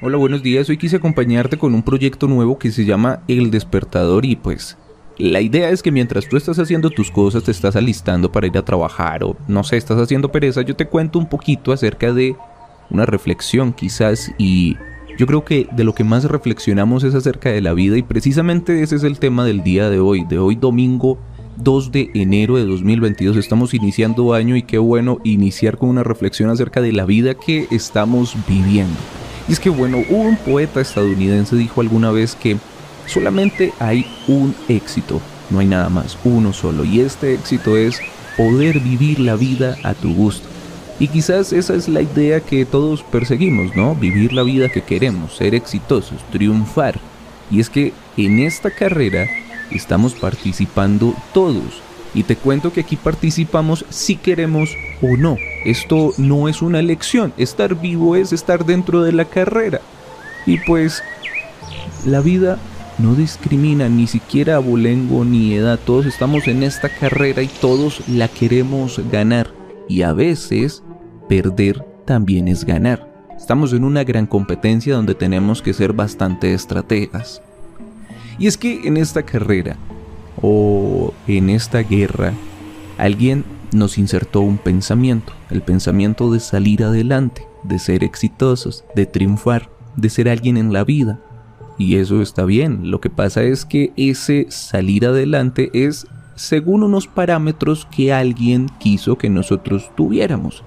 Hola, buenos días. Hoy quise acompañarte con un proyecto nuevo que se llama El Despertador y pues la idea es que mientras tú estás haciendo tus cosas, te estás alistando para ir a trabajar o no sé, estás haciendo pereza, yo te cuento un poquito acerca de una reflexión quizás y yo creo que de lo que más reflexionamos es acerca de la vida y precisamente ese es el tema del día de hoy, de hoy domingo 2 de enero de 2022. Estamos iniciando año y qué bueno iniciar con una reflexión acerca de la vida que estamos viviendo. Y es que bueno, un poeta estadounidense dijo alguna vez que solamente hay un éxito, no hay nada más, uno solo. Y este éxito es poder vivir la vida a tu gusto. Y quizás esa es la idea que todos perseguimos, ¿no? Vivir la vida que queremos, ser exitosos, triunfar. Y es que en esta carrera estamos participando todos. Y te cuento que aquí participamos si queremos o no. Esto no es una elección. Estar vivo es estar dentro de la carrera. Y pues la vida no discrimina ni siquiera abolengo ni edad. Todos estamos en esta carrera y todos la queremos ganar. Y a veces perder también es ganar. Estamos en una gran competencia donde tenemos que ser bastante estrategas. Y es que en esta carrera o en esta guerra alguien nos insertó un pensamiento, el pensamiento de salir adelante, de ser exitosos, de triunfar, de ser alguien en la vida. Y eso está bien, lo que pasa es que ese salir adelante es según unos parámetros que alguien quiso que nosotros tuviéramos.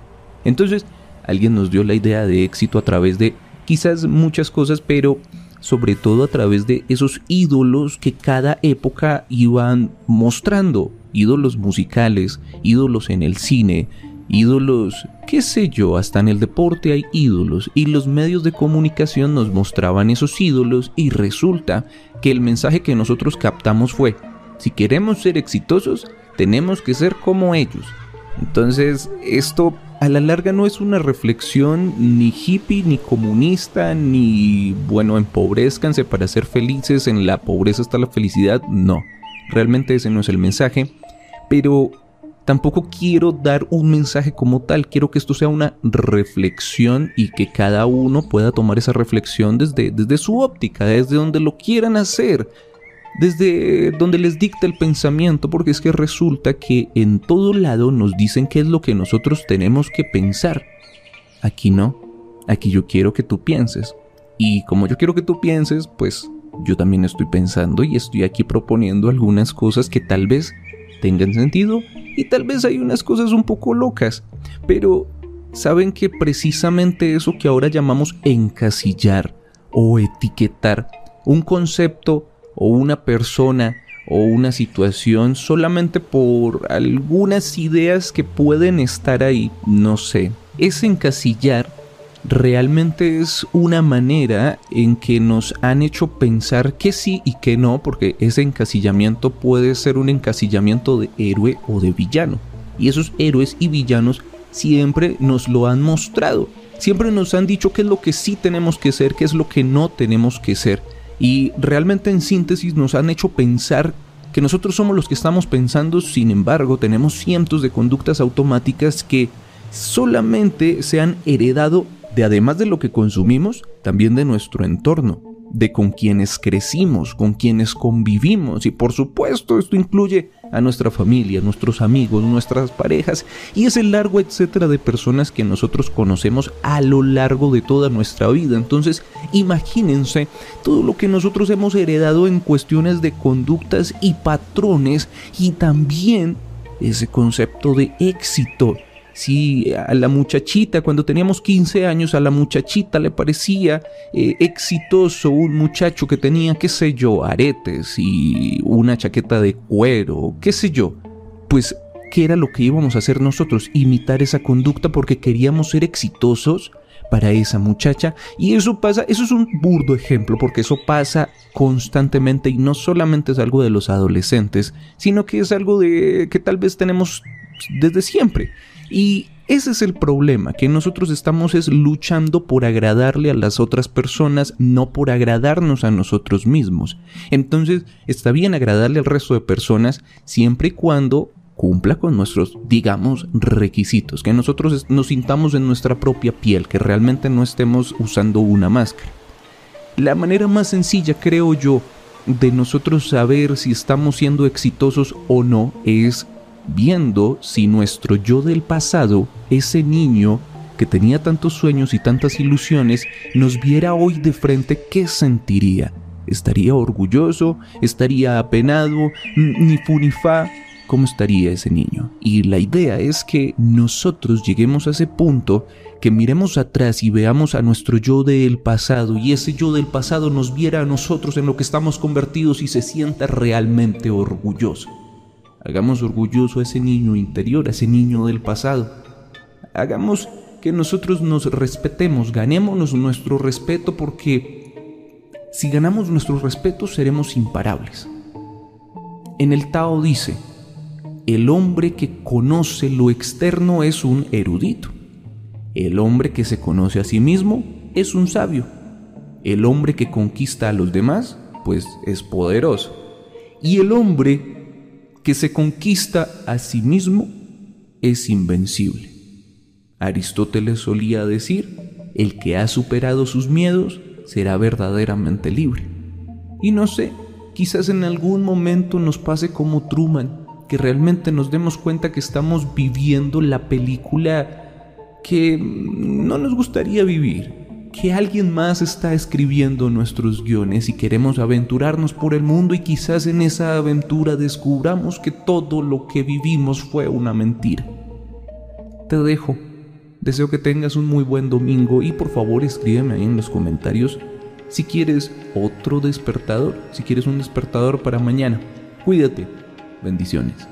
Entonces, alguien nos dio la idea de éxito a través de quizás muchas cosas, pero sobre todo a través de esos ídolos que cada época iban mostrando, ídolos musicales, ídolos en el cine, ídolos, qué sé yo, hasta en el deporte hay ídolos y los medios de comunicación nos mostraban esos ídolos y resulta que el mensaje que nosotros captamos fue, si queremos ser exitosos, tenemos que ser como ellos. Entonces, esto a la larga no es una reflexión ni hippie, ni comunista, ni, bueno, empobrezcanse para ser felices, en la pobreza está la felicidad, no. Realmente ese no es el mensaje, pero tampoco quiero dar un mensaje como tal, quiero que esto sea una reflexión y que cada uno pueda tomar esa reflexión desde, desde su óptica, desde donde lo quieran hacer desde donde les dicta el pensamiento, porque es que resulta que en todo lado nos dicen qué es lo que nosotros tenemos que pensar. Aquí no, aquí yo quiero que tú pienses. Y como yo quiero que tú pienses, pues yo también estoy pensando y estoy aquí proponiendo algunas cosas que tal vez tengan sentido y tal vez hay unas cosas un poco locas, pero saben que precisamente eso que ahora llamamos encasillar o etiquetar un concepto o una persona o una situación solamente por algunas ideas que pueden estar ahí, no sé. Es encasillar realmente es una manera en que nos han hecho pensar que sí y que no, porque ese encasillamiento puede ser un encasillamiento de héroe o de villano. Y esos héroes y villanos siempre nos lo han mostrado. Siempre nos han dicho qué es lo que sí tenemos que ser, qué es lo que no tenemos que ser. Y realmente en síntesis nos han hecho pensar que nosotros somos los que estamos pensando, sin embargo tenemos cientos de conductas automáticas que solamente se han heredado de además de lo que consumimos, también de nuestro entorno de con quienes crecimos, con quienes convivimos. Y por supuesto esto incluye a nuestra familia, nuestros amigos, nuestras parejas y ese largo etcétera de personas que nosotros conocemos a lo largo de toda nuestra vida. Entonces, imagínense todo lo que nosotros hemos heredado en cuestiones de conductas y patrones y también ese concepto de éxito si a la muchachita, cuando teníamos 15 años, a la muchachita le parecía eh, exitoso un muchacho que tenía, qué sé yo, aretes y una chaqueta de cuero, qué sé yo, pues, ¿qué era lo que íbamos a hacer nosotros? Imitar esa conducta porque queríamos ser exitosos para esa muchacha y eso pasa, eso es un burdo ejemplo porque eso pasa constantemente y no solamente es algo de los adolescentes, sino que es algo de que tal vez tenemos desde siempre. Y ese es el problema, que nosotros estamos es luchando por agradarle a las otras personas, no por agradarnos a nosotros mismos. Entonces, está bien agradarle al resto de personas siempre y cuando cumpla con nuestros, digamos, requisitos, que nosotros nos sintamos en nuestra propia piel, que realmente no estemos usando una máscara. La manera más sencilla, creo yo, de nosotros saber si estamos siendo exitosos o no es viendo si nuestro yo del pasado, ese niño que tenía tantos sueños y tantas ilusiones, nos viera hoy de frente, ¿qué sentiría? ¿Estaría orgulloso? ¿Estaría apenado? ¿Ni fu ni fa? ¿Cómo estaría ese niño? Y la idea es que nosotros lleguemos a ese punto que miremos atrás y veamos a nuestro yo del pasado y ese yo del pasado nos viera a nosotros en lo que estamos convertidos y se sienta realmente orgulloso. Hagamos orgulloso a ese niño interior, a ese niño del pasado. Hagamos que nosotros nos respetemos, ganémonos nuestro respeto porque si ganamos nuestro respeto seremos imparables. En el Tao dice, el hombre que conoce lo externo es un erudito. El hombre que se conoce a sí mismo es un sabio. El hombre que conquista a los demás, pues es poderoso. Y el hombre que se conquista a sí mismo es invencible. Aristóteles solía decir, el que ha superado sus miedos será verdaderamente libre. Y no sé, quizás en algún momento nos pase como Truman, que realmente nos demos cuenta que estamos viviendo la película que no nos gustaría vivir que alguien más está escribiendo nuestros guiones y queremos aventurarnos por el mundo y quizás en esa aventura descubramos que todo lo que vivimos fue una mentira. Te dejo. Deseo que tengas un muy buen domingo y por favor escríbeme ahí en los comentarios si quieres otro despertador, si quieres un despertador para mañana. Cuídate. Bendiciones.